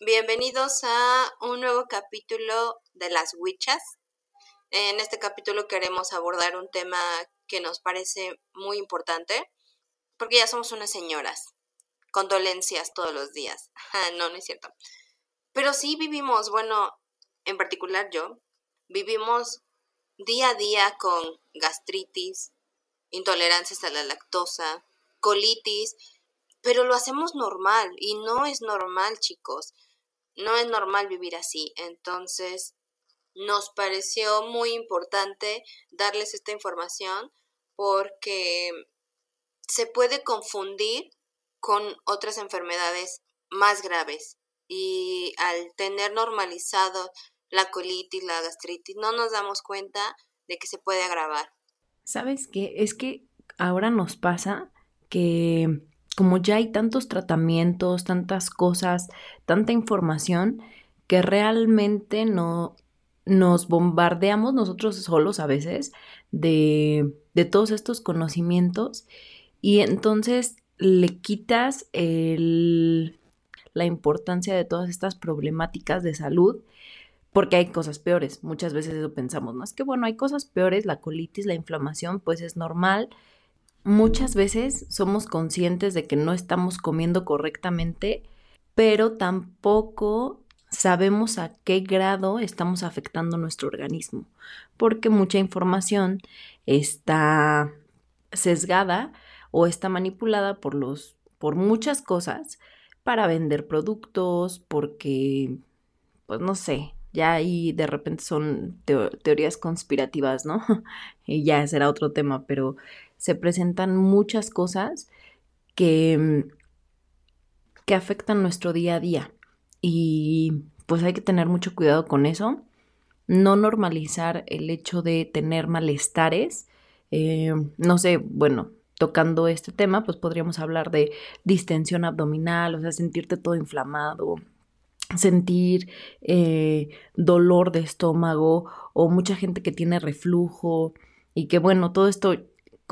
bienvenidos a un nuevo capítulo de las Wichas. En este capítulo queremos abordar un tema que nos parece muy importante, porque ya somos unas señoras, con dolencias todos los días. no, no es cierto. Pero sí vivimos, bueno, en particular yo, vivimos día a día con gastritis, intolerancias a la lactosa, colitis, pero lo hacemos normal y no es normal, chicos. No es normal vivir así. Entonces, nos pareció muy importante darles esta información porque se puede confundir con otras enfermedades más graves y al tener normalizado la colitis, la gastritis, no nos damos cuenta de que se puede agravar. ¿Sabes qué? Es que ahora nos pasa que como ya hay tantos tratamientos, tantas cosas, tanta información, que realmente no nos bombardeamos nosotros solos a veces de, de todos estos conocimientos y entonces le quitas el, la importancia de todas estas problemáticas de salud porque hay cosas peores. Muchas veces eso pensamos, ¿no? Es que bueno, hay cosas peores, la colitis, la inflamación, pues es normal, muchas veces somos conscientes de que no estamos comiendo correctamente, pero tampoco sabemos a qué grado estamos afectando nuestro organismo, porque mucha información está sesgada o está manipulada por los por muchas cosas para vender productos, porque pues no sé, ya ahí de repente son teorías conspirativas, ¿no? y ya será otro tema, pero se presentan muchas cosas que, mm, que afectan nuestro día a día. Y pues hay que tener mucho cuidado con eso. No normalizar el hecho de tener malestares. Eh, no sé, bueno, tocando este tema, pues podríamos hablar de distensión abdominal, o sea, sentirte todo inflamado, sentir eh, dolor de estómago o mucha gente que tiene reflujo y que bueno, todo esto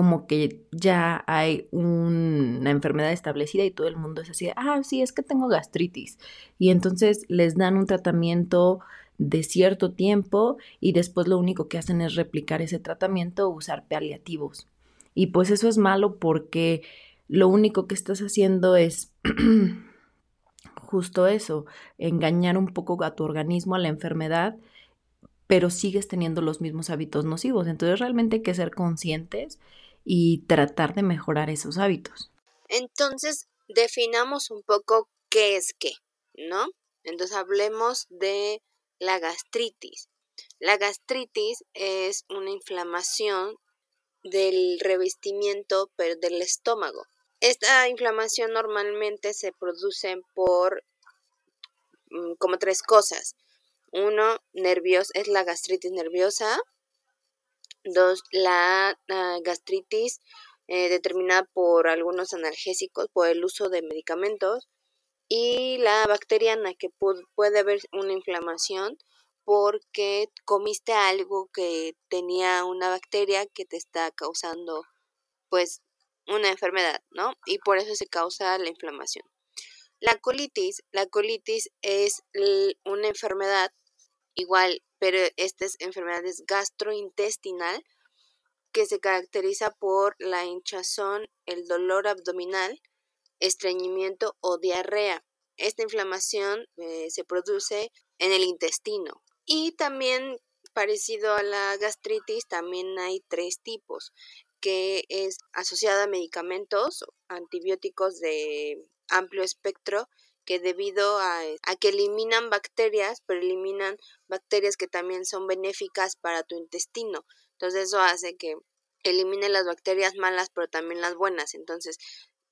como que ya hay una enfermedad establecida y todo el mundo es así, ah, sí, es que tengo gastritis. Y entonces les dan un tratamiento de cierto tiempo y después lo único que hacen es replicar ese tratamiento o usar paliativos. Y pues eso es malo porque lo único que estás haciendo es justo eso, engañar un poco a tu organismo, a la enfermedad, pero sigues teniendo los mismos hábitos nocivos. Entonces realmente hay que ser conscientes y tratar de mejorar esos hábitos. Entonces, definamos un poco qué es qué, ¿no? Entonces, hablemos de la gastritis. La gastritis es una inflamación del revestimiento del estómago. Esta inflamación normalmente se produce por mm, como tres cosas. Uno, nervios, es la gastritis nerviosa. Dos, la gastritis eh, determinada por algunos analgésicos, por el uso de medicamentos. Y la bacteriana, que puede haber una inflamación porque comiste algo que tenía una bacteria que te está causando, pues, una enfermedad, ¿no? Y por eso se causa la inflamación. La colitis, la colitis es una enfermedad igual pero esta es enfermedad es gastrointestinal que se caracteriza por la hinchazón, el dolor abdominal, estreñimiento o diarrea. Esta inflamación eh, se produce en el intestino. Y también, parecido a la gastritis, también hay tres tipos, que es asociada a medicamentos, antibióticos de amplio espectro, que debido a, que eliminan bacterias, pero eliminan bacterias que también son benéficas para tu intestino. Entonces eso hace que elimine las bacterias malas, pero también las buenas. Entonces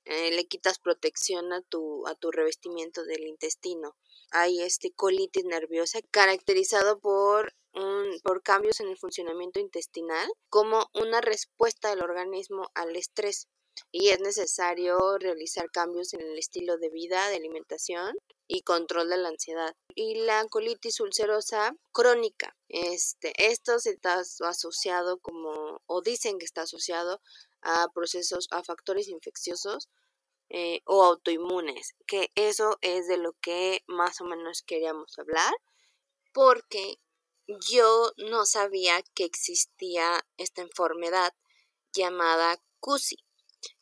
eh, le quitas protección a tu, a tu revestimiento del intestino. Hay este colitis nerviosa caracterizado por un, por cambios en el funcionamiento intestinal como una respuesta del organismo al estrés y es necesario realizar cambios en el estilo de vida, de alimentación y control de la ansiedad. Y la colitis ulcerosa crónica, este, esto está asociado como, o dicen que está asociado a procesos, a factores infecciosos eh, o autoinmunes, que eso es de lo que más o menos queríamos hablar, porque yo no sabía que existía esta enfermedad llamada CUSI,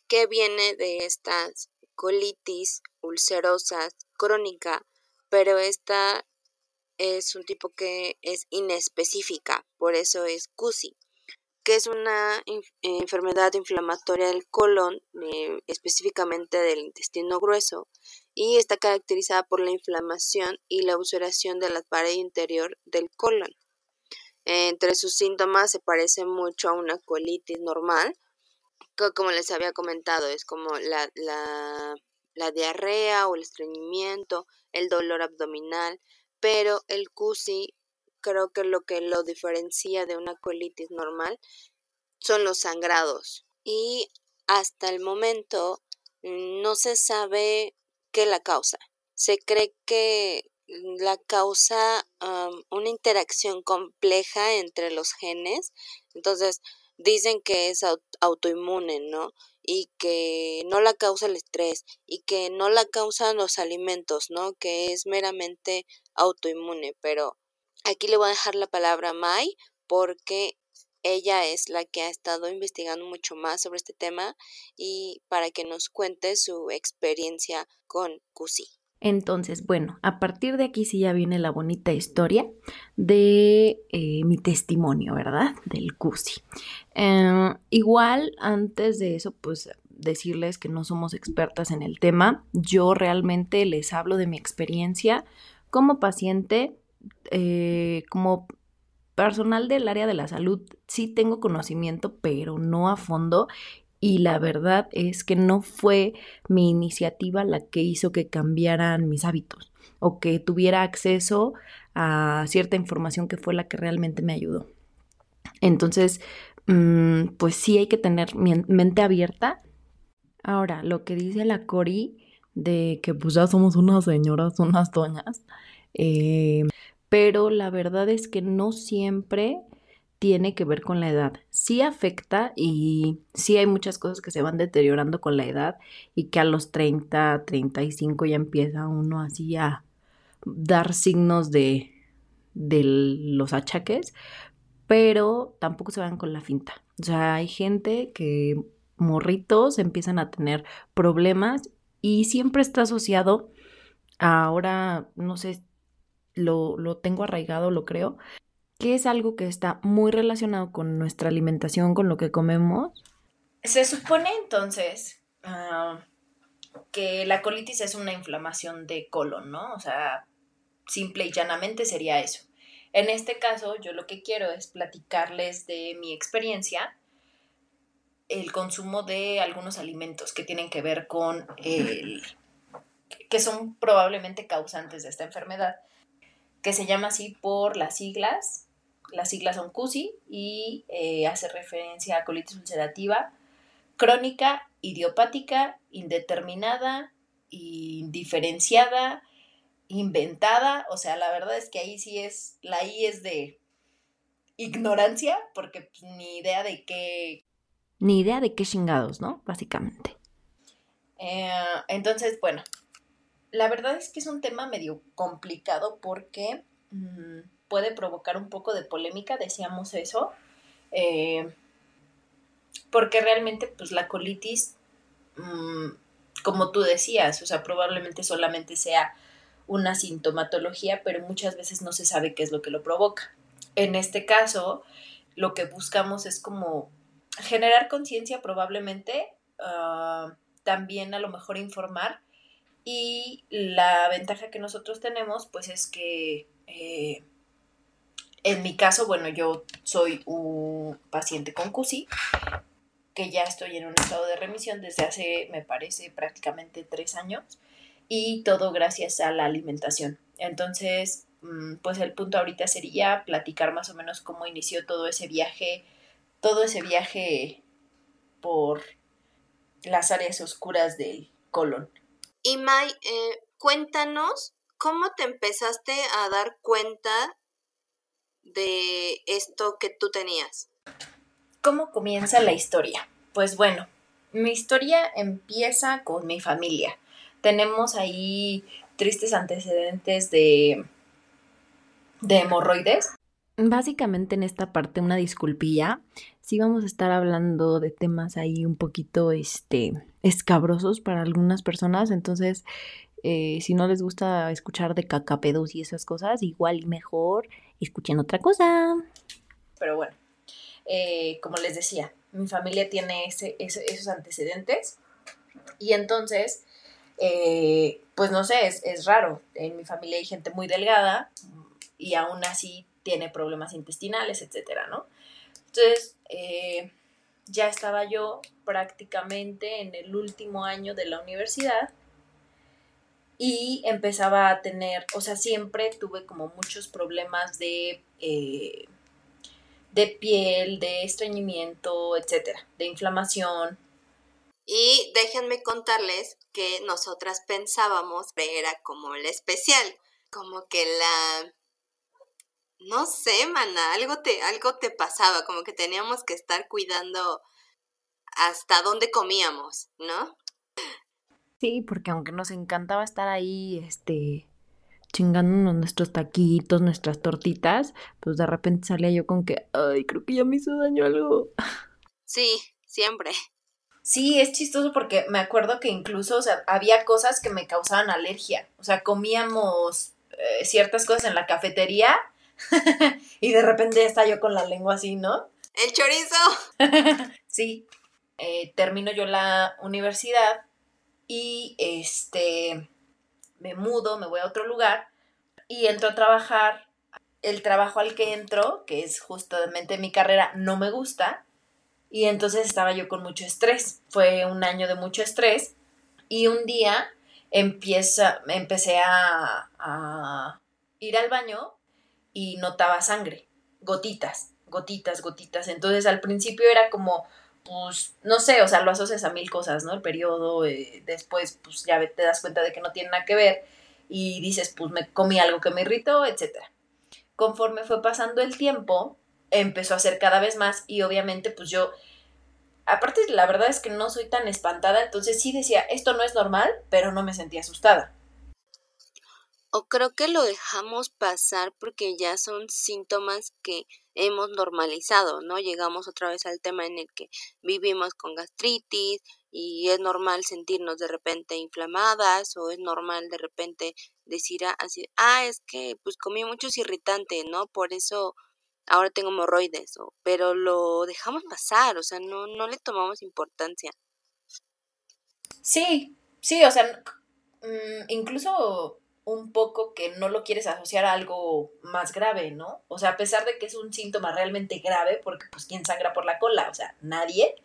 que viene de estas colitis ulcerosas crónica, pero esta es un tipo que es inespecífica, por eso es CUSI que es una eh, enfermedad inflamatoria del colon, eh, específicamente del intestino grueso, y está caracterizada por la inflamación y la ulceración de la pared interior del colon. entre sus síntomas se parece mucho a una colitis normal, como les había comentado, es como la, la diarrea o el estreñimiento, el dolor abdominal, pero el CUSI creo que lo que lo diferencia de una colitis normal son los sangrados. Y hasta el momento mm, no se sabe qué la causa. Se cree que la causa una interacción compleja entre los genes. Entonces, dicen que es autoinmune, ¿no? Y que no la causa el estrés y que no la causan los alimentos, ¿no? Que es meramente autoinmune, pero Aquí le voy a dejar la palabra a Mai porque ella es la que ha estado investigando mucho más sobre este tema y para que nos cuente su experiencia con CUSI. Entonces, bueno, a partir de aquí sí ya viene la bonita historia de eh, mi testimonio, ¿verdad? Del CUSI. Eh, igual, antes de eso, pues decirles que no somos expertas en el tema. Yo realmente les hablo de mi experiencia como paciente eh, como personal del área de la salud sí tengo conocimiento, pero no a fondo. Y la verdad es que no fue mi iniciativa la que hizo que cambiaran mis hábitos o que tuviera acceso a cierta información que fue la que realmente me ayudó. Entonces, pues sí hay que tener mente abierta. Ahora, lo que dice la Cori de que pues ya somos unas señoras, unas doñas, eh, pero la verdad es que no siempre tiene que ver con la edad. Sí afecta y sí hay muchas cosas que se van deteriorando con la edad y que a los 30, 35 ya empieza uno así a dar signos de, de los achaques, pero tampoco se van con la finta. O sea, hay gente que morritos empiezan a tener problemas y siempre está asociado ahora, no sé, lo, tengo arraigado, lo creo, que es algo que está muy relacionado con nuestra alimentación, con lo que comemos. Se supone entonces ah, que la colitis es una inflamación de colon, ¿no? O sea, simple y llanamente sería eso. En este caso, yo lo que quiero es platicarles de mi experiencia, el consumo de algunos alimentos que tienen que ver con el que son probablemente causantes de esta enfermedad que se llama así por las siglas. Las siglas son CUSI y eh, hace referencia a colitis ulcerativa crónica, idiopática, indeterminada, indiferenciada, inventada. O sea, la verdad es que ahí sí es, la I es de ignorancia, porque pues, ni idea de qué... Ni idea de qué chingados, ¿no? Básicamente. Eh, entonces, bueno, la verdad es que es un tema medio complicado porque mm, puede provocar un poco de polémica, decíamos eso, eh, porque realmente pues la colitis, mm, como tú decías, o sea, probablemente solamente sea una sintomatología, pero muchas veces no se sabe qué es lo que lo provoca. En este caso, lo que buscamos es como generar conciencia probablemente, ah, también a lo mejor informar y la ventaja que nosotros tenemos, pues es que eh, en mi caso, bueno, yo soy un paciente con CUSI, que ya estoy en un estado de remisión desde hace, me parece, prácticamente tres años, y todo gracias a la alimentación. Entonces, mm, pues el punto ahorita sería platicar más o menos cómo inició todo ese viaje, todo ese viaje por las áreas oscuras del colon. Y May, eh, cuéntanos cómo te empezaste a dar cuenta de esto que tú tenías. ¿Cómo comienza la historia? Pues bueno, mi historia empieza con mi familia. Tenemos ahí tristes antecedentes de, de hemorroides. Básicamente en esta parte una disculpilla. Sí vamos a estar hablando de temas ahí un poquito este, escabrosos para algunas personas. Entonces, eh, si no les gusta escuchar de cacapedos y esas cosas, igual y mejor escuchen otra cosa. Pero bueno, eh, como les decía, mi familia tiene ese, esos antecedentes y entonces, eh, pues no sé, es, es, raro. En mi familia hay gente muy delgada y aún así tiene problemas intestinales, etcétera, ¿no? Entonces, eh, ya estaba yo prácticamente en el último año de la universidad y empezaba a tener, o sea, siempre tuve como muchos problemas de eh, de piel, de estreñimiento, etcétera, de inflamación. Y déjenme contarles que nosotras pensábamos que era como el especial, como que la no sé, mana, algo te algo te pasaba, como que teníamos que estar cuidando hasta dónde comíamos, ¿no? Sí, porque aunque nos encantaba estar ahí este chingándonos nuestros taquitos, nuestras tortitas, pues de repente salía yo con que, ay, creo que ya me hizo daño algo. Sí, siempre. Sí, es chistoso porque me acuerdo que incluso, o sea, había cosas que me causaban alergia. O sea, comíamos eh, ciertas cosas en la cafetería y de repente está yo con la lengua así, ¿no? El chorizo. sí. Eh, termino yo la universidad y este me mudo, me voy a otro lugar y entro a trabajar. El trabajo al que entro, que es justamente mi carrera, no me gusta. Y entonces estaba yo con mucho estrés. Fue un año de mucho estrés. Y un día empieza, empecé a, ir al baño y notaba sangre, gotitas, gotitas, gotitas. Entonces al principio era como, pues, no sé, o sea, lo asocias a mil cosas, ¿no? El periodo, eh, después, pues ya te das cuenta de que no tiene nada que ver y dices, pues me comí algo que me irritó, etc. Conforme fue pasando el tiempo, empezó a ser cada vez más y obviamente, pues yo, aparte, la verdad es que no soy tan espantada, entonces sí decía, esto no es normal, pero no me sentía asustada. O creo que lo dejamos pasar porque ya son síntomas que hemos normalizado, ¿no? Llegamos otra vez al tema en el que vivimos con gastritis y es normal sentirnos de repente inflamadas o es normal de repente decir así, ah, es que pues comí muchos irritantes, ¿no? Por eso ahora tengo hemorroides, o, pero lo dejamos pasar, o sea, no, no le tomamos importancia. Sí, sí, o sea, mm, incluso un poco que no lo quieres asociar a algo más grave, ¿no? O sea, a pesar de que es un síntoma realmente grave, porque pues quién sangra por la cola, o sea, nadie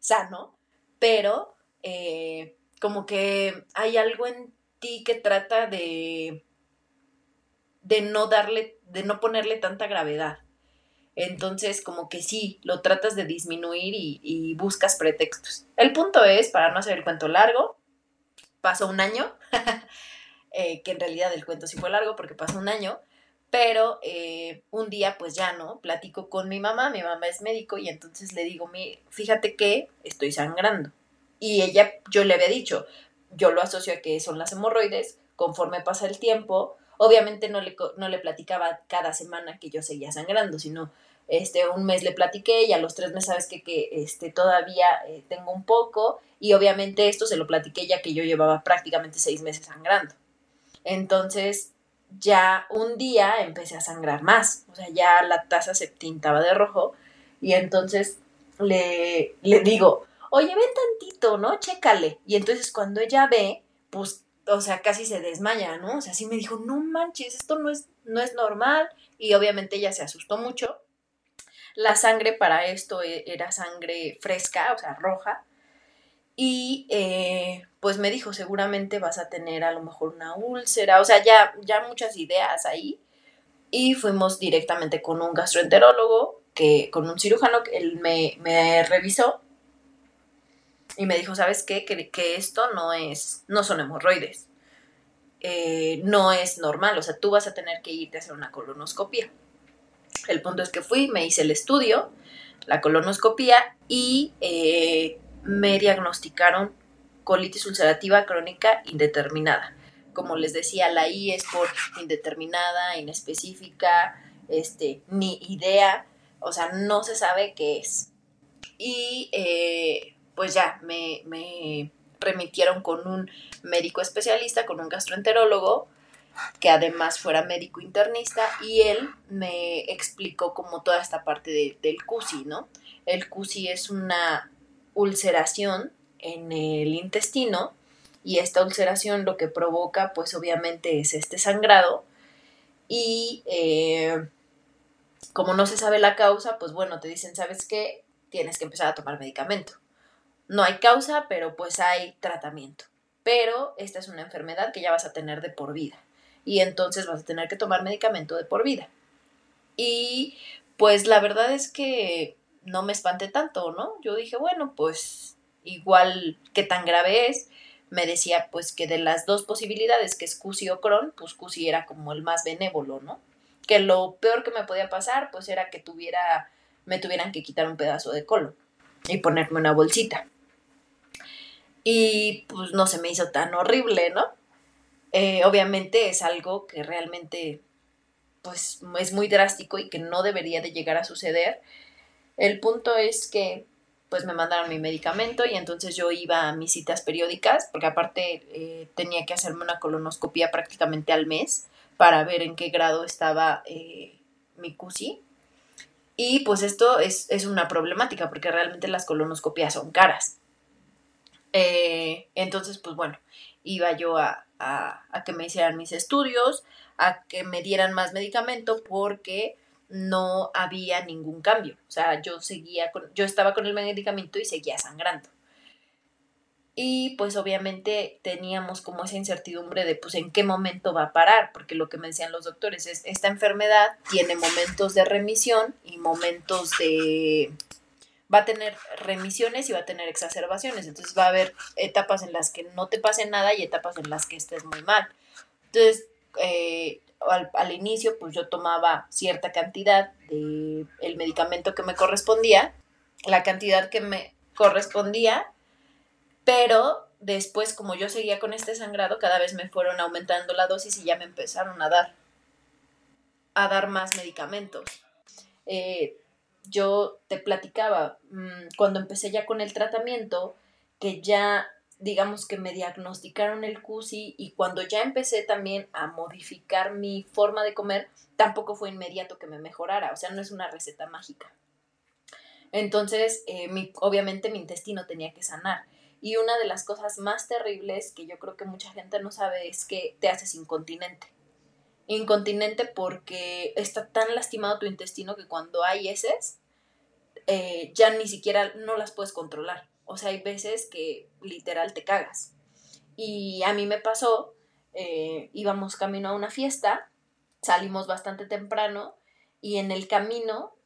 sano, pero eh, como que hay algo en ti que trata de de no darle, de no ponerle tanta gravedad. Entonces, como que sí, lo tratas de disminuir y, buscas pretextos. El punto es, para no hacer el cuento largo, pasó un año Eh, que en realidad el cuento sí fue largo porque pasó un año, pero eh, un día pues ya no, platico con mi mamá, mi mamá es médico y entonces le digo, fíjate que estoy sangrando. Y ella, yo le había dicho, yo lo asocio a que son las hemorroides, conforme pasa el tiempo, obviamente no le, no le platicaba cada semana que yo seguía sangrando, sino este, un mes le platiqué y a los tres meses sabes que, que este, todavía eh, tengo un poco y obviamente esto se lo platiqué ya que yo llevaba prácticamente seis meses sangrando. Entonces ya un día empecé a sangrar más, o sea, ya la taza se tintaba de rojo y entonces le, le digo, oye, ven tantito, ¿no? Chécale. Y entonces cuando ella ve, pues, o sea, casi se desmaya, ¿no? O sea, sí me dijo, no manches, esto no es, no es normal. Y obviamente ella se asustó mucho. La sangre para esto e, era sangre fresca, o sea, roja. Y eh, pues me dijo, seguramente vas a tener a lo mejor una úlcera, o sea, ya, ya muchas ideas ahí. Y fuimos directamente con un gastroenterólogo, que, con un cirujano, que él me, me revisó y me dijo, ¿sabes qué? Que, que esto no es, no son hemorroides. Eh, no es normal, o sea, tú vas a tener que irte a hacer una colonoscopia. El punto es que fui, me hice el estudio, la colonoscopia y eh, me diagnosticaron colitis ulcerativa crónica indeterminada. Como les decía, la I es por indeterminada, inespecífica, este, ni idea, o sea, no se sabe qué es. Y eh, pues ya, me, me remitieron con un médico especialista, con un gastroenterólogo, que además fuera médico internista, y él me explicó como toda esta parte del CUSI, ¿no? El CUSI es una ulceración en el intestino y esta ulceración lo que provoca pues obviamente es este sangrado y eh, como no se sabe la causa pues bueno te dicen sabes qué tienes que empezar a tomar medicamento no hay causa pero pues hay tratamiento. Pero esta es una enfermedad que ya vas a tener de por vida y entonces vas a tener que tomar medicamento de por vida y pues la verdad es que no me espanté tanto, ¿no? Yo dije, bueno, pues igual que tan grave es, me decía pues que de las dos posibilidades, que es CUSI o Crohn, pues CUSI era como el más benévolo, ¿no? Que lo peor que me podía pasar pues era que tuviera, me tuvieran que quitar un pedazo de colon y ponerme una bolsita. Y pues no se me hizo tan horrible, ¿no? Eh, obviamente es algo que realmente pues es muy drástico y que no debería de llegar a suceder, el punto es que pues me mandaron mi medicamento y entonces yo iba a mis citas periódicas, porque aparte eh, tenía que hacerme una colonoscopia prácticamente al mes para ver en qué grado estaba eh, mi CUSI. Y pues esto es, una problemática porque realmente las colonoscopias son caras. Entonces, pues bueno, iba yo a, a que me hicieran mis estudios, a que me dieran más medicamento porque no había ningún cambio. O sea, yo seguía con, yo estaba con el medicamento y seguía sangrando. Y pues obviamente teníamos como esa incertidumbre de pues en qué momento va a parar, porque lo que me decían los doctores es, esta enfermedad tiene momentos de remisión y momentos de... va a tener remisiones y va a tener exacerbaciones, entonces va a haber etapas en las que no te pase nada y etapas en las que estés muy mal. Entonces, eh, al, inicio pues yo tomaba cierta cantidad de el medicamento que me correspondía, la cantidad que me correspondía, pero después como yo seguía con este sangrado, cada vez me fueron aumentando la dosis y ya me empezaron a dar, a dar más medicamentos. Eh, yo te platicaba, mm, cuando empecé ya con el tratamiento, que ya digamos que me diagnosticaron el CUSI y cuando ya empecé también a modificar mi forma de comer, tampoco fue inmediato que me mejorara, o sea, no es una receta mágica. Entonces, eh, mi, obviamente mi intestino tenía que sanar. Y una de las cosas más terribles que yo creo que mucha gente no sabe es que te haces incontinente. Incontinente porque está tan lastimado tu intestino que cuando hay heces, eh, ya ni siquiera no las puedes controlar. O sea, hay veces que literal te cagas. Y a mí me pasó, eh, íbamos camino a una fiesta, salimos bastante temprano y en el camino,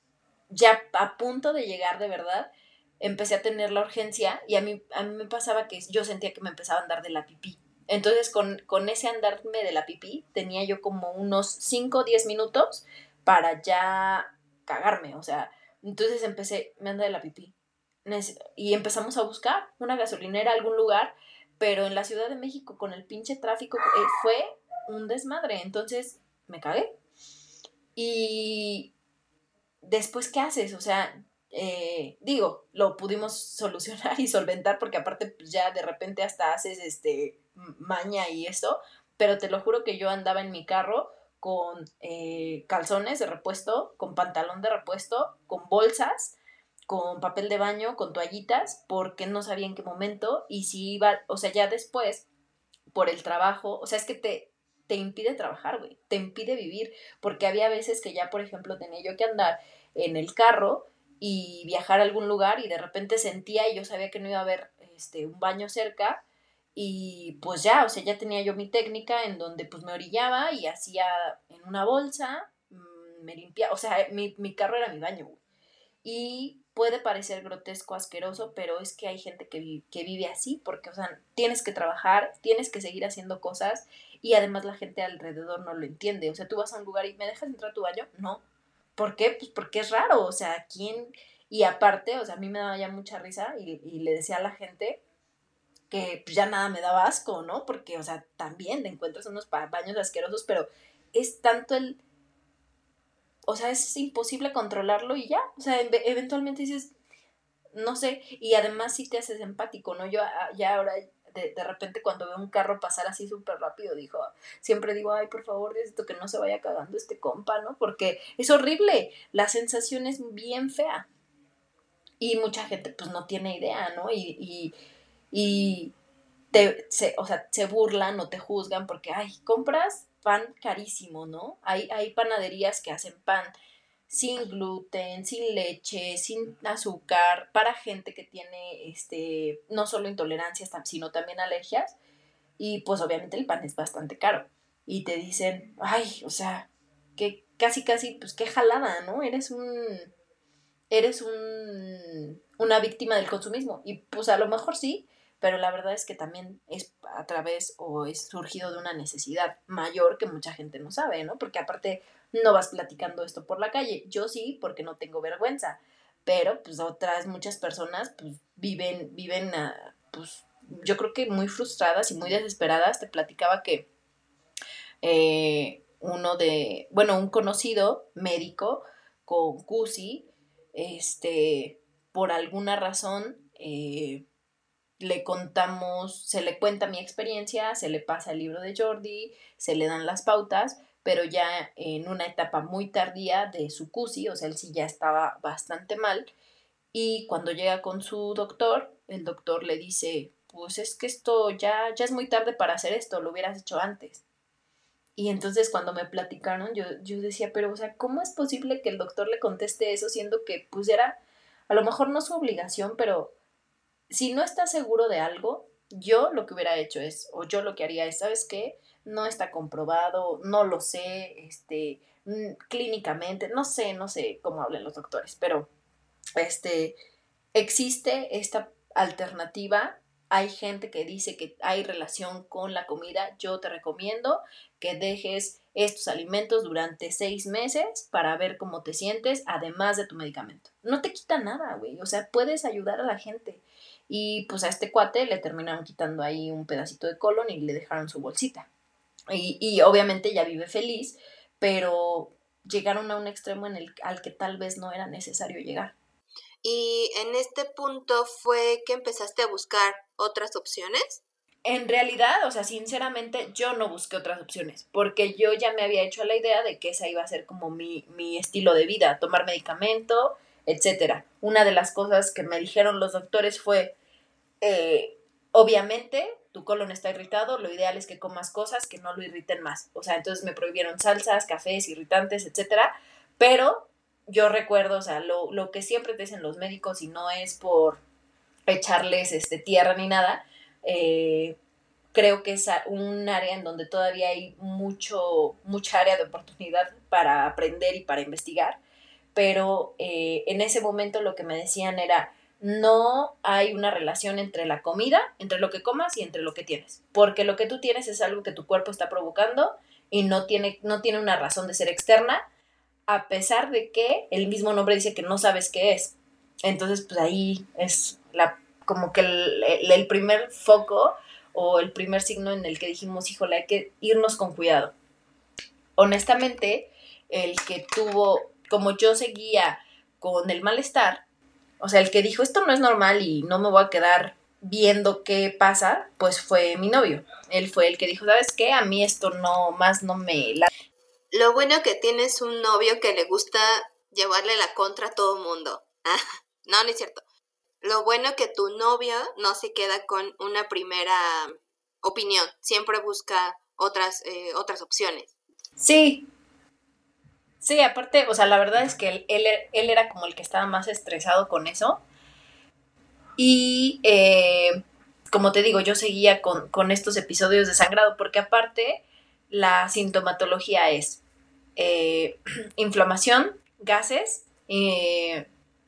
ya a punto de llegar de verdad, empecé a tener la urgencia y a mí, a mí me pasaba que yo sentía que me empezaba a andar de la pipí. Entonces, con, con ese andarme de la pipí, tenía yo como unos 5 o 10 minutos para ya cagarme. O sea, entonces empecé, me anda de la pipí, y empezamos a buscar una gasolinera, algún lugar, pero en la Ciudad de México con el pinche tráfico eh, fue un desmadre, entonces me cagué. Y después, ¿qué haces? O sea, eh, digo, lo pudimos solucionar y solventar porque aparte pues, ya de repente hasta haces este maña y eso, pero te lo juro que yo andaba en mi carro con eh, calzones de repuesto, con pantalón de repuesto, con bolsas con papel de baño, con toallitas, porque no sabía en qué momento y si iba, o sea, ya después, por el trabajo, o sea, es que te, te impide trabajar, güey, te impide vivir, porque había veces que ya, por ejemplo, tenía yo que andar en el carro y viajar a algún lugar y de repente sentía y yo sabía que no iba a haber este, un baño cerca y pues ya, o sea, ya tenía yo mi técnica en donde pues me orillaba y hacía en una bolsa, mm, me limpiaba, o sea, mi, mi carro era mi baño. Y puede parecer grotesco, asqueroso, pero es que hay gente que, que vive así, porque, o sea, tienes que trabajar, tienes que seguir haciendo cosas y además la gente alrededor no lo entiende. O sea, tú vas a un lugar y me dejas entrar a tu baño, no. ¿Por qué? Pues porque es raro, o sea, ¿quién Y aparte, o sea, a mí me daba ya mucha risa y, y le decía a la gente que ya nada me daba asco, ¿no? Porque, o sea, también te encuentras unos baños asquerosos, pero es tanto el... O sea, es imposible controlarlo y ya. O sea, eventualmente dices, no sé, y además sí te haces empático, ¿no? Yo ah, ya ahora de, de, repente cuando veo un carro pasar así súper rápido, dijo, siempre digo, ay, por favor, esto que no se vaya cagando este compa, ¿no? Porque es horrible, la sensación es bien fea. Y mucha gente pues no tiene idea, ¿no? Y, y, y te, se, o sea, se burlan o te juzgan porque, ay, compras pan carísimo, ¿no? Hay, hay panaderías que hacen pan sin gluten, sin leche, sin azúcar, para gente que tiene este, no solo intolerancias, sino también alergias. Y pues obviamente el pan es bastante caro. Y te dicen, ay, o sea, que casi, casi, pues qué jalada, ¿no? Eres un, eres un, una víctima del consumismo. Y pues a lo mejor sí, pero la verdad es que también es a través o es surgido de una necesidad mayor que mucha gente no sabe, ¿no? Porque aparte no vas platicando esto por la calle. Yo sí, porque no tengo vergüenza, pero pues otras muchas personas pues viven, viven, pues yo creo que muy frustradas y muy desesperadas. Te platicaba que eh, uno de, bueno, un conocido médico con CUSI, este, por alguna razón, eh, le contamos, se le cuenta mi experiencia, se le pasa el libro de Jordi, se le dan las pautas, pero ya en una etapa muy tardía de su CUSI, o sea, él sí ya estaba bastante mal, y cuando llega con su doctor, el doctor le dice, pues es que esto ya, ya es muy tarde para hacer esto, lo hubieras hecho antes. Y entonces cuando me platicaron, yo, yo decía, pero o sea, ¿cómo es posible que el doctor le conteste eso siendo que pues era, a lo mejor no su obligación, pero si no está seguro de algo, yo lo que hubiera hecho es, o yo lo que haría es, ¿sabes qué? No está comprobado, no lo sé, este, mm, clínicamente, no sé, no sé cómo hablan los doctores, pero, este, existe esta alternativa. Hay gente que dice que hay relación con la comida. Yo te recomiendo que dejes estos alimentos durante seis meses para ver cómo te sientes, además de tu medicamento. No te quita nada, güey. O sea, puedes ayudar a la gente. Y pues a este cuate le terminaron quitando ahí un pedacito de colon y le dejaron su bolsita. Y, y obviamente ya vive feliz, pero llegaron a un extremo en el, al que tal vez no era necesario llegar. ¿Y en este punto fue que empezaste a buscar otras opciones? En realidad, o sea, sinceramente, yo no busqué otras opciones, porque yo ya me había hecho la idea de que esa iba a ser como mi, mi estilo de vida, tomar medicamento, etcétera. Una de las cosas que me dijeron los doctores fue, eh, obviamente, tu colon está irritado, lo ideal es que comas cosas que no lo irriten más. O sea, entonces me prohibieron salsas, cafés, irritantes, etcétera. Pero yo recuerdo, o sea, lo, lo que siempre te dicen los médicos y no es por echarles este, tierra ni nada, eh, creo que es un área en donde todavía hay mucho, mucha área de oportunidad para aprender y para investigar pero eh, en ese momento lo que me decían era, no hay una relación entre la comida, entre lo que comas y entre lo que tienes, porque lo que tú tienes es algo que tu cuerpo está provocando y no tiene, no tiene una razón de ser externa, a pesar de que el mismo nombre dice que no sabes qué es. Entonces, pues ahí es la, como que el, el primer foco o el primer signo en el que dijimos, híjole, hay que irnos con cuidado. Honestamente, el que tuvo como yo seguía con el malestar, o sea, el que dijo esto no es normal y no me voy a quedar viendo qué pasa, pues fue mi novio. Él fue el que dijo, ¿sabes qué? A mí esto no más no me la... Lo bueno que tienes un novio que le gusta llevarle la contra a todo mundo. no, no es cierto. Lo bueno que tu novio no se queda con una primera opinión, siempre busca otras, eh, otras opciones. Sí, Sí, aparte, o sea, la verdad es que él, él, era como el que estaba más estresado con eso. Y eh, como te digo, yo seguía con, estos episodios de sangrado, porque aparte la sintomatología es eh, inflamación, gases, eh,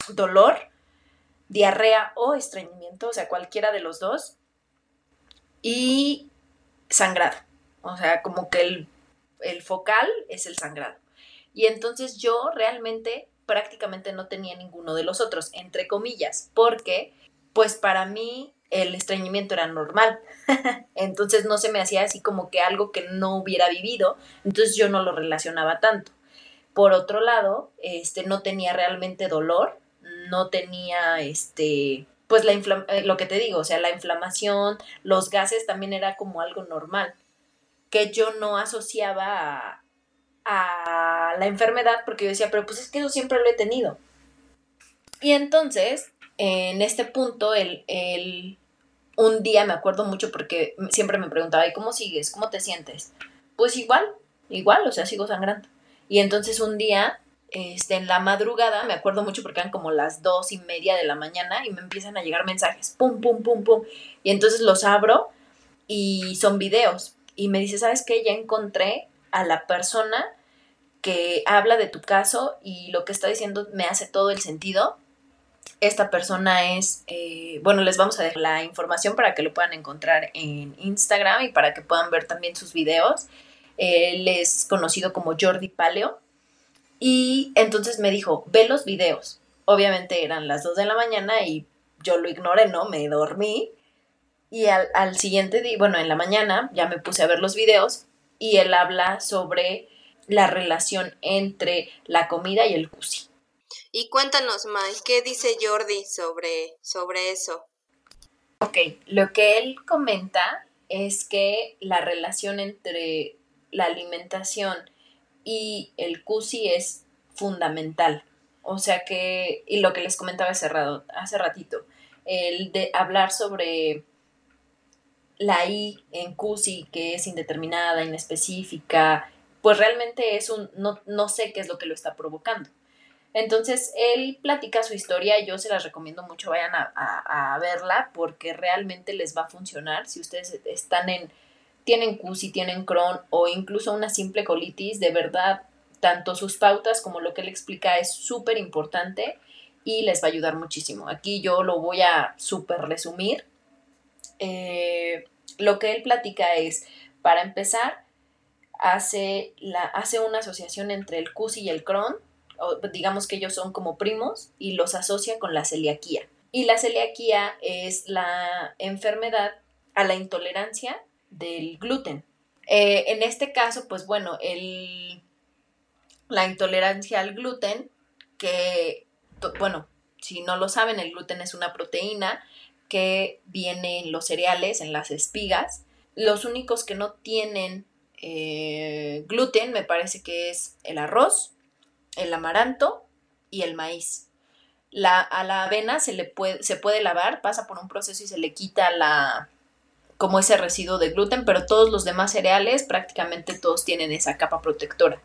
dolor, diarrea o estreñimiento, o sea, cualquiera de los dos, y sangrado. O sea, como que el, el focal es el sangrado. Y entonces yo realmente prácticamente no tenía ninguno de los otros, entre comillas, porque pues para mí el estreñimiento era normal. entonces no se me hacía así como que algo que no hubiera vivido, entonces yo no lo relacionaba tanto. Por otro lado, este no tenía realmente dolor, no tenía este pues la eh, lo que te digo, o sea, la inflamación, los gases también era como algo normal, que yo no asociaba a, la enfermedad porque yo decía, pero pues es que eso siempre lo he tenido. Y entonces, en este punto, el, el, un día me acuerdo mucho porque siempre me preguntaba, ¿y cómo sigues? ¿Cómo te sientes? Pues igual, igual, o sea, sigo sangrando. Y entonces un día este, en la madrugada, me acuerdo mucho porque eran como las dos y media de la mañana y me empiezan a llegar mensajes, pum, pum, pum, pum. Y entonces los abro y son videos. Y me dice, ¿sabes qué? Ya encontré a la persona que habla de tu caso y lo que está diciendo me hace todo el sentido. Esta persona es, eh, bueno, les vamos a dejar la información para que lo puedan encontrar en Instagram y para que puedan ver también sus videos. Él es conocido como Jordi Paleo y entonces me dijo, ve los videos. Obviamente eran las 2 de la mañana y yo lo ignoré, ¿no? Me dormí. Y al, siguiente día, bueno, en la mañana ya me puse a ver los videos y él habla sobre la relación entre la comida y el cusi. Y cuéntanos, más, ¿qué dice Jordi sobre, sobre eso? Ok, lo que él comenta es que la relación entre la alimentación y el CUSI es fundamental. O sea que, y lo que les comentaba hace, hace ratito, el de hablar sobre la I en CUSI, que es indeterminada, inespecífica, pues realmente es un, no, no sé qué es lo que lo está provocando. Entonces, él platica su historia, yo se las recomiendo mucho, vayan a, a, verla porque realmente les va a funcionar si ustedes están en tienen CUSI, tienen Crohn o incluso una simple colitis, de verdad, tanto sus pautas como lo que él explica es súper importante y les va a ayudar muchísimo. Aquí yo lo voy a súper resumir. Eh, lo que él platica es, para empezar, hace, la, hace una asociación entre el CUSI y el Crohn, o digamos que ellos son como primos, y los asocia con la celiaquía. Y la celiaquía es la enfermedad a la intolerancia del gluten. Eh, en este caso, pues bueno, el, la intolerancia al gluten, que, bueno, si no lo saben, el gluten es una proteína que viene en los cereales, en las espigas. Los únicos que no tienen eh, gluten me parece que es el arroz, el amaranto y el maíz. La, a la avena se le puede, lavar, pasa por un proceso y se le quita la, como ese residuo de gluten, pero todos los demás cereales prácticamente todos tienen esa capa protectora.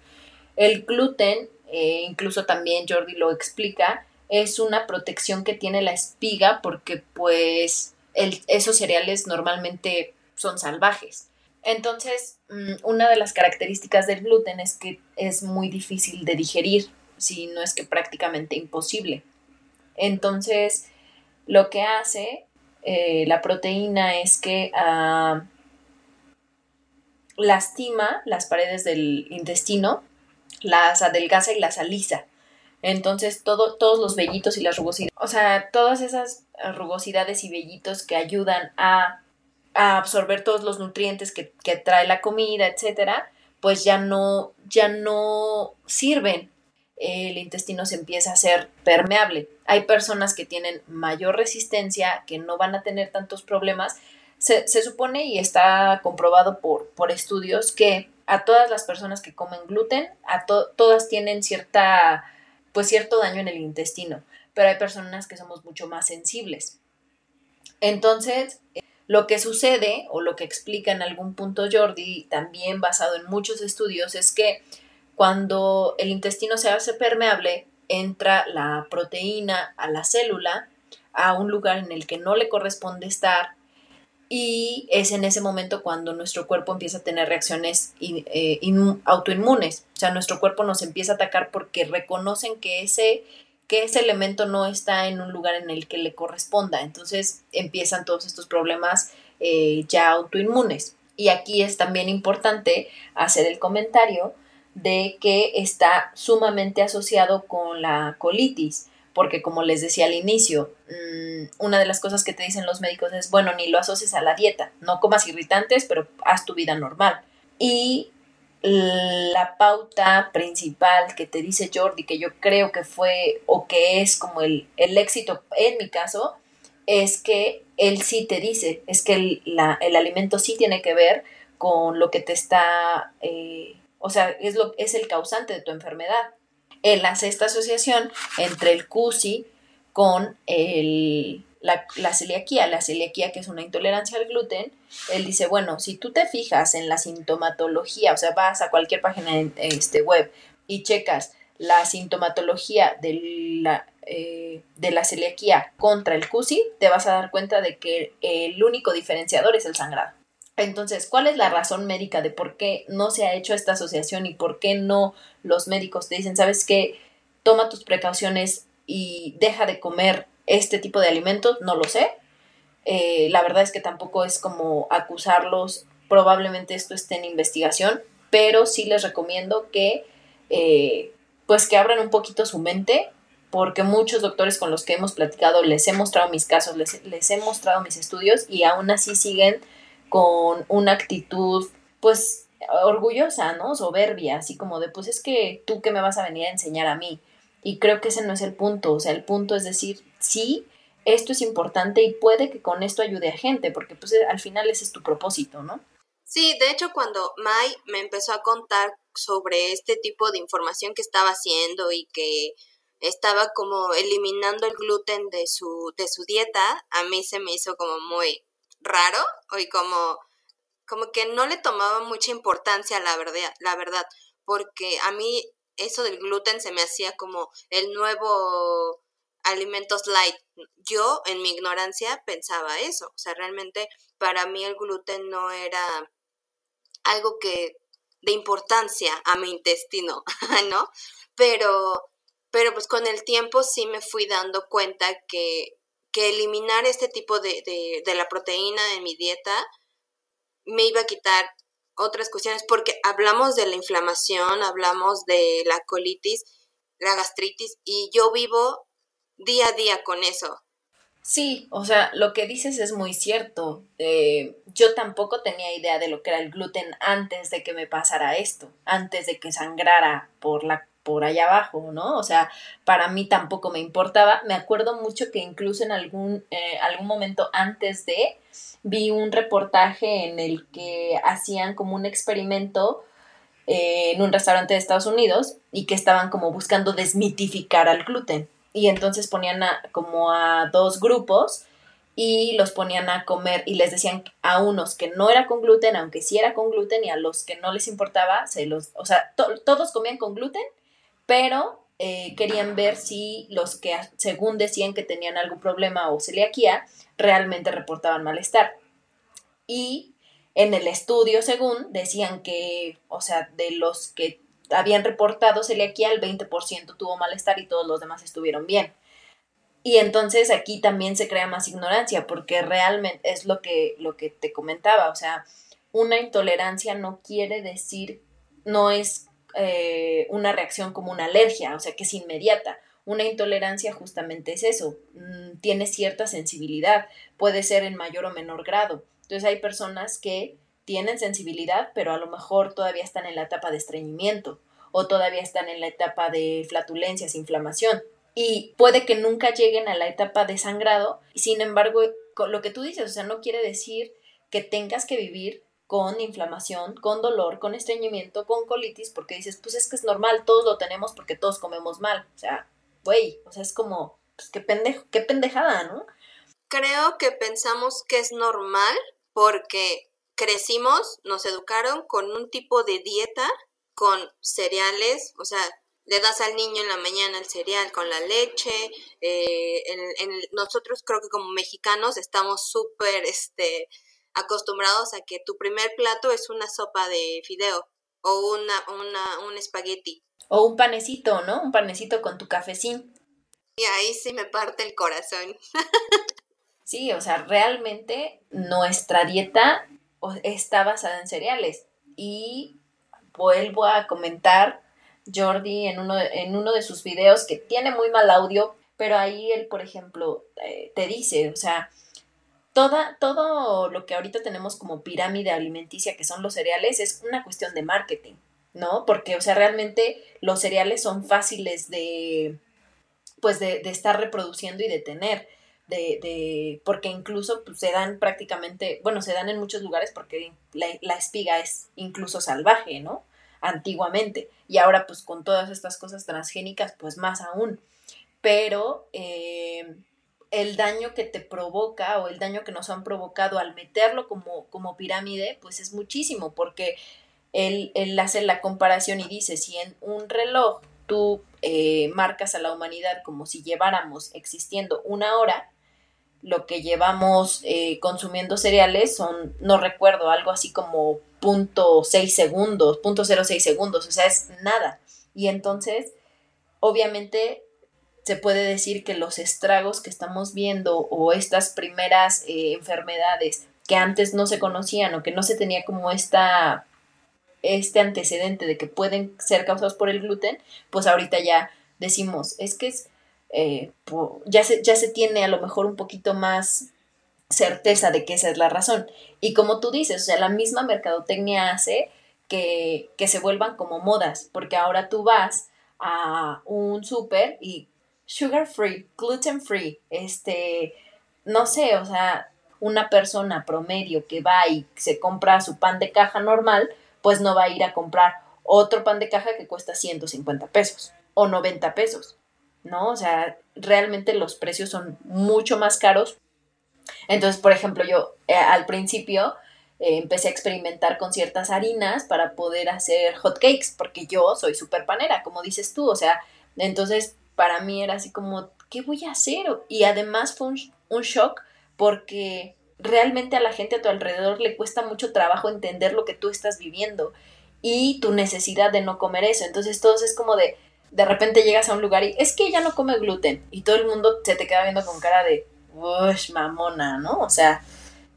El gluten, eh, incluso también Jordi lo explica, es una protección que tiene la espiga porque pues esos cereales normalmente son salvajes. Entonces, mm, una de las características del gluten es que es muy difícil de digerir, si no es que prácticamente imposible. Entonces, lo que hace eh, la proteína es que ah, lastima las paredes del intestino, las adelgaza y las alisa. Entonces, todo, todos los vellitos y las rugosidades, o sea, todas esas rugosidades y vellitos que ayudan a, absorber todos los nutrientes que, que, trae la comida, etcétera, pues ya no, ya no sirven el intestino se empieza a hacer permeable. Hay personas que tienen mayor resistencia, que no van a tener tantos problemas. Se, supone y está comprobado por, por, estudios que a todas las personas que comen gluten, a todas tienen cierta, pues cierto daño en el intestino, pero hay personas que somos mucho más sensibles. Entonces, lo que sucede, o lo que explica en algún punto Jordi, también basado en muchos estudios, es que cuando el intestino se hace permeable, entra la proteína a la célula, a un lugar en el que no le corresponde estar, y es en ese momento cuando nuestro cuerpo empieza a tener reacciones eh, autoinmunes. O sea, nuestro cuerpo nos empieza a atacar porque reconocen que ese, que ese elemento no está en un lugar en el que le corresponda. Entonces empiezan todos estos problemas eh, ya autoinmunes. Y aquí es también importante hacer el comentario de que está sumamente asociado con la colitis, porque como les decía al inicio, mm, una de las cosas que te dicen los médicos es, bueno, ni lo asocies a la dieta, no comas irritantes, pero haz tu vida normal. Y la pauta principal que te dice Jordi, que yo creo que fue o que es como el, éxito en mi caso, es que él sí te dice, es que el, el alimento sí tiene que ver con lo que te está, eh, o sea, es, lo, es el causante de tu enfermedad. Él hace esta asociación entre el CUSI con el, la, la, celiaquía, la celiaquía que es una intolerancia al gluten, él dice, bueno, si tú te fijas en la sintomatología, o sea, vas a cualquier página este, web y checas la sintomatología de la, eh, de la celiaquía contra el CUSI, te vas a dar cuenta de que el único diferenciador es el sangrado. Entonces, ¿cuál es la razón médica de por qué no se ha hecho esta asociación y por qué no los médicos te dicen, sabes qué, toma tus precauciones y deja de comer este tipo de alimentos, no lo sé. Eh, la verdad es que tampoco es como acusarlos, probablemente esto esté en investigación, pero sí les recomiendo que eh, pues que abran un poquito su mente, porque muchos doctores con los que hemos platicado les he mostrado mis casos, les, les he mostrado mis estudios y aún así siguen con una actitud pues orgullosa, ¿no? Soberbia, así como de pues es que tú que me vas a venir a enseñar a mí. Y creo que ese no es el punto, o sea, el punto es decir, sí, esto es importante y puede que con esto ayude a gente, porque pues al final ese es tu propósito, ¿no? Sí, de hecho cuando Mai me empezó a contar sobre este tipo de información que estaba haciendo y que estaba como eliminando el gluten de su, de su dieta, a mí se me hizo como muy raro y como, como que no le tomaba mucha importancia la verdad, la verdad, porque a mí eso del gluten se me hacía como el nuevo alimentos light. Yo, en mi ignorancia, pensaba eso. O sea, realmente para mí el gluten no era algo que de importancia a mi intestino, ¿no? Pero, pero pues con el tiempo sí me fui dando cuenta que, que eliminar este tipo de, de, de la proteína de mi dieta me iba a quitar otras cuestiones, porque hablamos de la inflamación, hablamos de la colitis, la gastritis, y yo vivo día a día con eso. Sí, o sea, lo que dices es muy cierto. Eh, yo tampoco tenía idea de lo que era el gluten antes de que me pasara esto, antes de que sangrara por la por allá abajo, ¿no? O sea, para mí tampoco me importaba. Me acuerdo mucho que incluso en algún, eh, algún momento antes de, vi un reportaje en el que hacían como un experimento eh, en un restaurante de Estados Unidos y que estaban como buscando desmitificar al gluten. Y entonces ponían a, como a dos grupos y los ponían a comer y les decían a unos que no era con gluten, aunque sí era con gluten, y a los que no les importaba, se los, o sea, todos comían con gluten, pero eh, querían ver si los que según decían que tenían algún problema o celiaquía realmente reportaban malestar. Y en el estudio, según, decían que, o sea, de los que habían reportado celiaquía, el 20% tuvo malestar y todos los demás estuvieron bien. Y entonces aquí también se crea más ignorancia, porque realmente es lo que, lo que te comentaba, o sea, una intolerancia no quiere decir, no es eh, una reacción como una alergia, o sea, que es inmediata. Una intolerancia justamente es eso, mm, tiene cierta sensibilidad, puede ser en mayor o menor grado. Entonces hay personas que tienen sensibilidad, pero a lo mejor todavía están en la etapa de estreñimiento o todavía están en la etapa de flatulencias, inflamación. Y puede que nunca lleguen a la etapa de sangrado, sin embargo, lo que tú dices, o sea, no quiere decir que tengas que vivir con inflamación, con dolor, con estreñimiento, con colitis, porque dices, pues es que es normal, todos lo tenemos porque todos comemos mal. O sea, güey, o sea, es como, pues qué, pendejo, qué pendejada, ¿no? Creo que pensamos que es normal porque crecimos, nos educaron con un tipo de dieta, con cereales, o sea, le das al niño en la mañana el cereal con la leche. Eh, en, nosotros creo que como mexicanos estamos súper, este, acostumbrados a que tu primer plato es una sopa de fideo o una, una, un espagueti. O un panecito, ¿no? Un panecito con tu cafecín. Y ahí sí me parte el corazón. sí, o sea, realmente nuestra dieta está basada en cereales y vuelvo a comentar, Jordi en uno, en uno de sus videos que tiene muy mal audio, pero ahí él, por ejemplo, eh, te dice, o sea, toda, todo lo que ahorita tenemos como pirámide alimenticia, que son los cereales, es una cuestión de marketing, ¿no? Porque, o sea, realmente los cereales son fáciles de, pues, de, de estar reproduciendo y de tener de, de porque incluso pues, se dan prácticamente, bueno, se dan en muchos lugares porque la, la, espiga es incluso salvaje, ¿no? Antiguamente. Y ahora pues con todas estas cosas transgénicas, pues más aún. Pero eh, el daño que te provoca o el daño que nos han provocado al meterlo como, como pirámide, pues es muchísimo, porque él, él hace la comparación y dice, si en un reloj tú eh, marcas a la humanidad como si lleváramos existiendo una hora, lo que llevamos eh, consumiendo cereales son, no recuerdo, algo así como punto seis segundos, punto cero seis segundos, o sea, es nada. Y entonces, obviamente, se puede decir que los estragos que estamos viendo o estas primeras eh, enfermedades que antes no se conocían o que no se tenía como esta, este antecedente de que pueden ser causados por el gluten, pues ahorita ya decimos, es que es eh, ya, se, ya se tiene a lo mejor un poquito más certeza de que esa es la razón. Y como tú dices, o sea, la misma mercadotecnia hace que, que se vuelvan como modas, porque ahora tú vas a un súper y sugar free, gluten free, este, no sé, o sea, una persona promedio que va y se compra su pan de caja normal, pues no va a ir a comprar otro pan de caja que cuesta 150 pesos o 90 pesos. ¿No? O sea, realmente los precios son mucho más caros. Entonces, por ejemplo, yo eh, al principio eh, empecé a experimentar con ciertas harinas para poder hacer hot cakes, porque yo soy súper panera, como dices tú, o sea, entonces para mí era así como, ¿qué voy a hacer? Y además fue un, un shock porque realmente a la gente a tu alrededor le cuesta mucho trabajo entender lo que tú estás viviendo y tu necesidad de no comer eso. Entonces, todo es como de, de repente llegas a un lugar y es que ella no come gluten y todo el mundo se te queda viendo con cara de, uff, mamona, ¿no? O sea,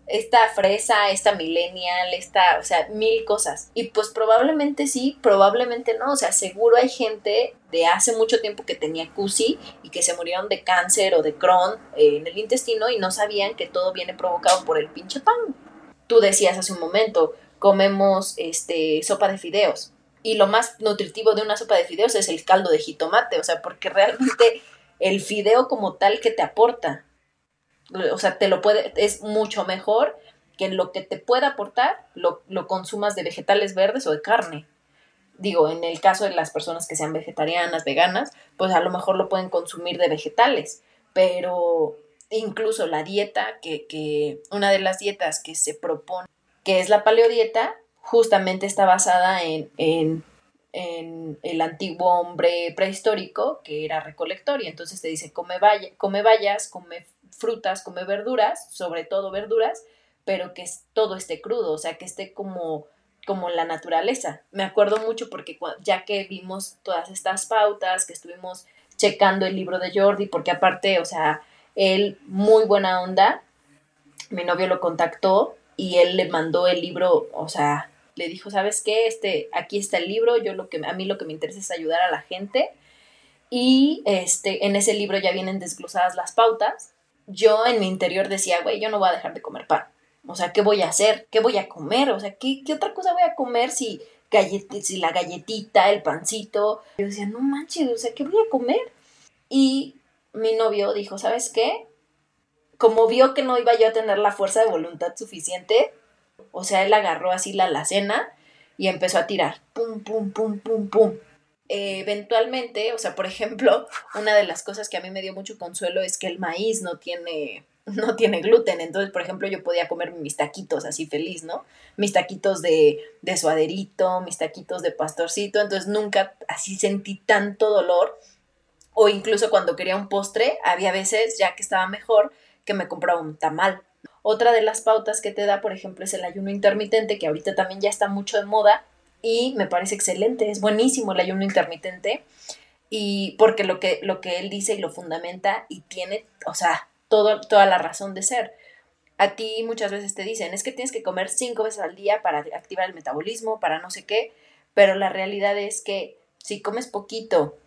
esta fresa, esta millennial, esta, o sea, mil cosas. Y pues probablemente sí, probablemente no. O sea, seguro hay gente de hace mucho tiempo que tenía CUSI y que se murieron de cáncer o de Crohn eh, en el intestino y no sabían que todo viene provocado por el pinche pan. Tú decías hace un momento, comemos este sopa de fideos y lo más nutritivo de una sopa de fideos es el caldo de jitomate, o sea, porque realmente el fideo como tal que te aporta, o sea, te lo puede, es mucho mejor que lo que te pueda aportar lo, lo consumas de vegetales verdes o de carne. Digo, en el caso de las personas que sean vegetarianas, veganas, pues a lo mejor lo pueden consumir de vegetales, pero incluso la dieta, que, que una de las dietas que se propone, que es la paleodieta, justamente está basada en, en, el antiguo hombre prehistórico que era recolector y entonces te dice come, vaya, come bayas, come frutas, come verduras, sobre todo verduras, pero que todo esté crudo, o sea, que esté como como la naturaleza. Me acuerdo mucho porque ya que vimos todas estas pautas, que estuvimos checando el libro de Jordi, porque aparte, o sea, él muy buena onda, mi novio lo contactó y él le mandó el libro, o sea, le dijo, ¿sabes qué? Este, aquí está el libro, yo lo que, a mí lo que me interesa es ayudar a la gente. Y este, en ese libro ya vienen desglosadas las pautas. Yo en mi interior decía, güey, yo no voy a dejar de comer pan. O sea, ¿qué voy a hacer? ¿Qué voy a comer? O sea, ¿qué, qué otra cosa voy a comer si, si la galletita, el pancito? Yo decía, no manches, o sea, ¿qué voy a comer? Y mi novio dijo, ¿sabes qué? Como vio que no iba yo a tener la fuerza de voluntad suficiente, o sea, él agarró así la alacena y empezó a tirar. Pum, pum, pum, pum, pum. Eh, eventualmente, o sea, por ejemplo, una de las cosas que a mí me dio mucho consuelo es que el maíz no tiene, no tiene gluten. Entonces, por ejemplo, yo podía comer mis taquitos así feliz, ¿no? Mis taquitos de, de suaderito, mis taquitos de pastorcito. Entonces, nunca así sentí tanto dolor. O incluso cuando quería un postre, había veces, ya que estaba mejor, que me compraba un tamal. Otra de las pautas que te da, por ejemplo, es el ayuno intermitente, que ahorita también ya está mucho de moda y me parece excelente, es buenísimo el ayuno intermitente y porque lo que, lo que él dice y lo fundamenta y tiene, o sea, todo, toda la razón de ser. A ti muchas veces te dicen, es que tienes que comer cinco veces al día para activar el metabolismo, para no sé qué, pero la realidad es que si comes poquito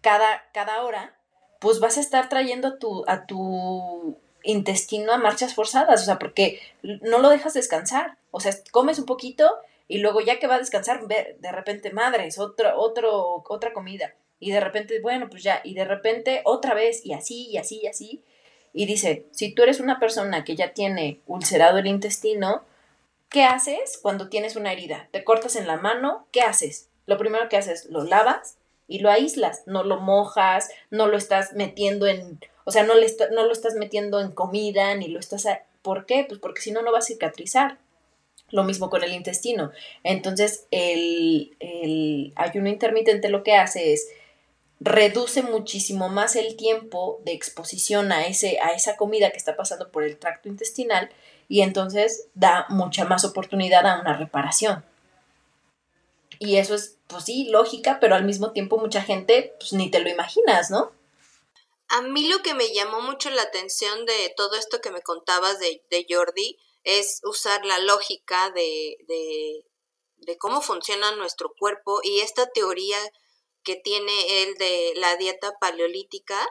cada, cada hora, pues vas a estar trayendo a tu, a tu intestino a marchas forzadas, o sea, porque no lo dejas descansar, o sea, comes un poquito y luego ya que va a descansar, de repente, madres, otro, otro, otra comida, y de repente, bueno, pues ya, y de repente otra vez, y así, y así, y así, y dice, si tú eres una persona que ya tiene ulcerado el intestino, ¿qué haces cuando tienes una herida? Te cortas en la mano, ¿qué haces? Lo primero que haces, lo lavas y lo aíslas, no lo mojas, no lo estás metiendo en, o sea, no, le no lo estás metiendo en comida, ni lo estás... ¿Por qué? Pues porque si no, no va a cicatrizar. Lo mismo con el intestino. Entonces, el, el ayuno intermitente lo que hace es reduce muchísimo más el tiempo de exposición a, ese, a esa comida que está pasando por el tracto intestinal y entonces da mucha más oportunidad a una reparación. Y eso es, pues sí, lógica, pero al mismo tiempo mucha gente, pues ni te lo imaginas, ¿no? A mí lo que me llamó mucho la atención de todo esto que me contabas de, de Jordi es usar la lógica de, de, de cómo funciona nuestro cuerpo y esta teoría que tiene él de la dieta paleolítica,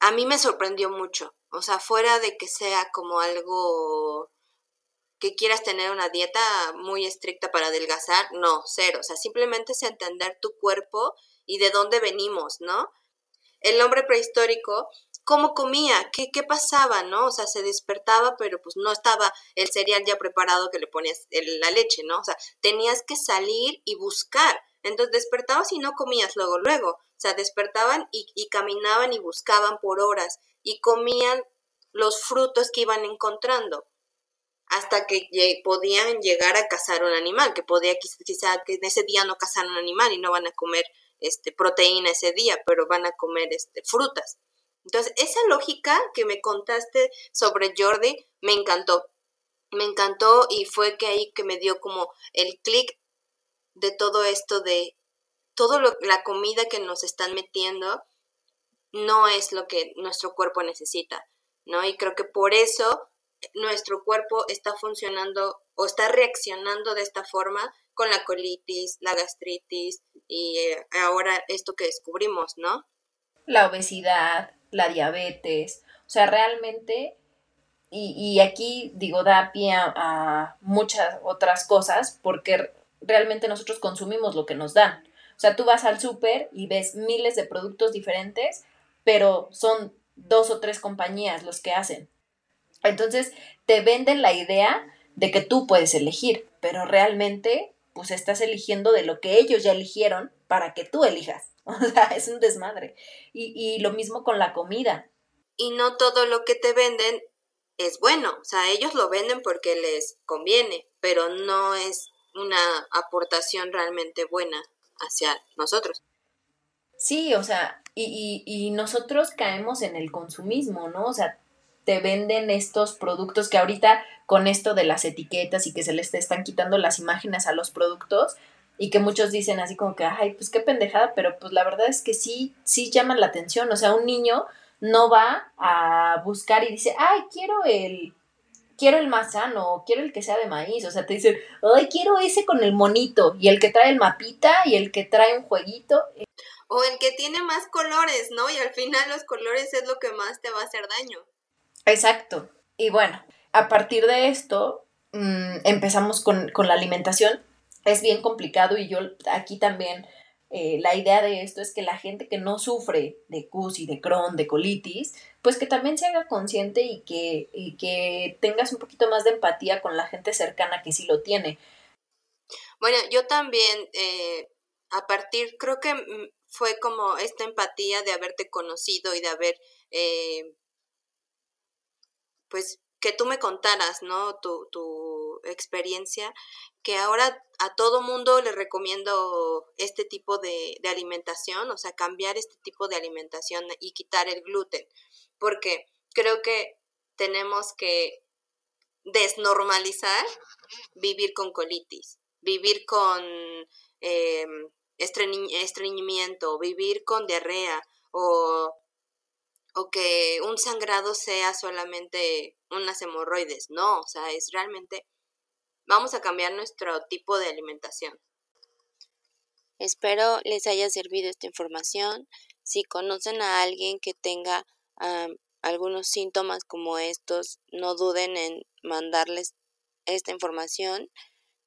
a mí me sorprendió mucho. O sea, fuera de que sea como algo que quieras tener una dieta muy estricta para adelgazar, no, cero. O sea, simplemente es entender tu cuerpo y de dónde venimos, ¿no? El hombre prehistórico, ¿cómo comía? ¿Qué, qué pasaba, no? O sea, se despertaba, pero pues no estaba el cereal ya preparado que le ponías la leche, ¿no? O sea, tenías que salir y buscar. Entonces despertabas y no comías luego, luego. O sea, despertaban y, y caminaban y buscaban por horas y comían los frutos que iban encontrando hasta que podían llegar a cazar un animal, que podía quizá que en ese día no cazar un animal y no van a comer este proteína ese día, pero van a comer este frutas. Entonces, esa lógica que me contaste sobre Jordi me encantó. Me encantó y fue que ahí que me dio como el clic de todo esto de todo la comida que nos están metiendo no es lo que nuestro cuerpo necesita, ¿no? Y creo que por eso nuestro cuerpo está funcionando o está reaccionando de esta forma con la colitis, la gastritis y eh, ahora esto que descubrimos, ¿no? La obesidad, la diabetes, o sea, realmente, y, y aquí digo, da pie a muchas otras cosas porque realmente nosotros consumimos lo que nos dan. O sea, tú vas al súper y ves miles de productos diferentes, pero son dos o tres compañías los que hacen. Entonces, te venden la idea de que tú puedes elegir, pero realmente, pues estás eligiendo de lo que ellos ya eligieron para que tú elijas. O sea, es un desmadre. Y, y lo mismo con la comida. Y no todo lo que te venden es bueno. O sea, ellos lo venden porque les conviene, pero no es una aportación realmente buena hacia nosotros. Sí, o sea, y, y, y, nosotros caemos en el consumismo, ¿no? O sea, te venden estos productos que ahorita con esto de las etiquetas y que se les están quitando las imágenes a los productos y que muchos dicen así como que, ay, pues qué pendejada, pero pues la verdad es que sí, sí llaman la atención, o sea, un niño no va a buscar y dice, ay, quiero el quiero el más sano, quiero el que sea de maíz, o sea, te dicen, ay, quiero ese con el monito, y el que trae el mapita, y el que trae un jueguito. O el que tiene más colores, ¿no? Y al final los colores es lo que más te va a hacer daño. Exacto. Y bueno, a partir de esto, mmm, empezamos con, con la alimentación. Es bien complicado y yo aquí también eh, la idea de esto es que la gente que no sufre de CUS y de Crohn, de colitis, pues que también se haga consciente y que, y que tengas un poquito más de empatía con la gente cercana que sí lo tiene. Bueno, yo también, eh, a partir, creo que fue como esta empatía de haberte conocido y de haber, eh, pues, que tú me contaras, ¿no? Tu, experiencia, que ahora a todo mundo le recomiendo este tipo de, alimentación, o sea, cambiar este tipo de alimentación y quitar el gluten, porque creo que tenemos que desnormalizar vivir con colitis, vivir con eh, estreñimiento, vivir con diarrea o o que un sangrado sea solamente unas hemorroides, no, o sea, es realmente, vamos a cambiar nuestro tipo de alimentación. Espero les haya servido esta información. Si conocen a alguien que tenga algunos síntomas como estos, no duden en mandarles esta información.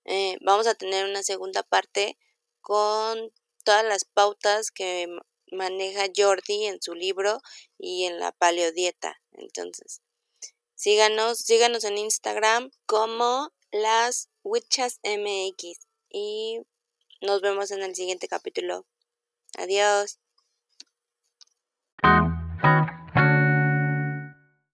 Eh, vamos a tener una segunda parte con todas las pautas que maneja Jordi en su libro y en la paleodieta. Entonces, síganos, síganos en Instagram como las Witches MX y nos vemos en el siguiente capítulo. Adiós.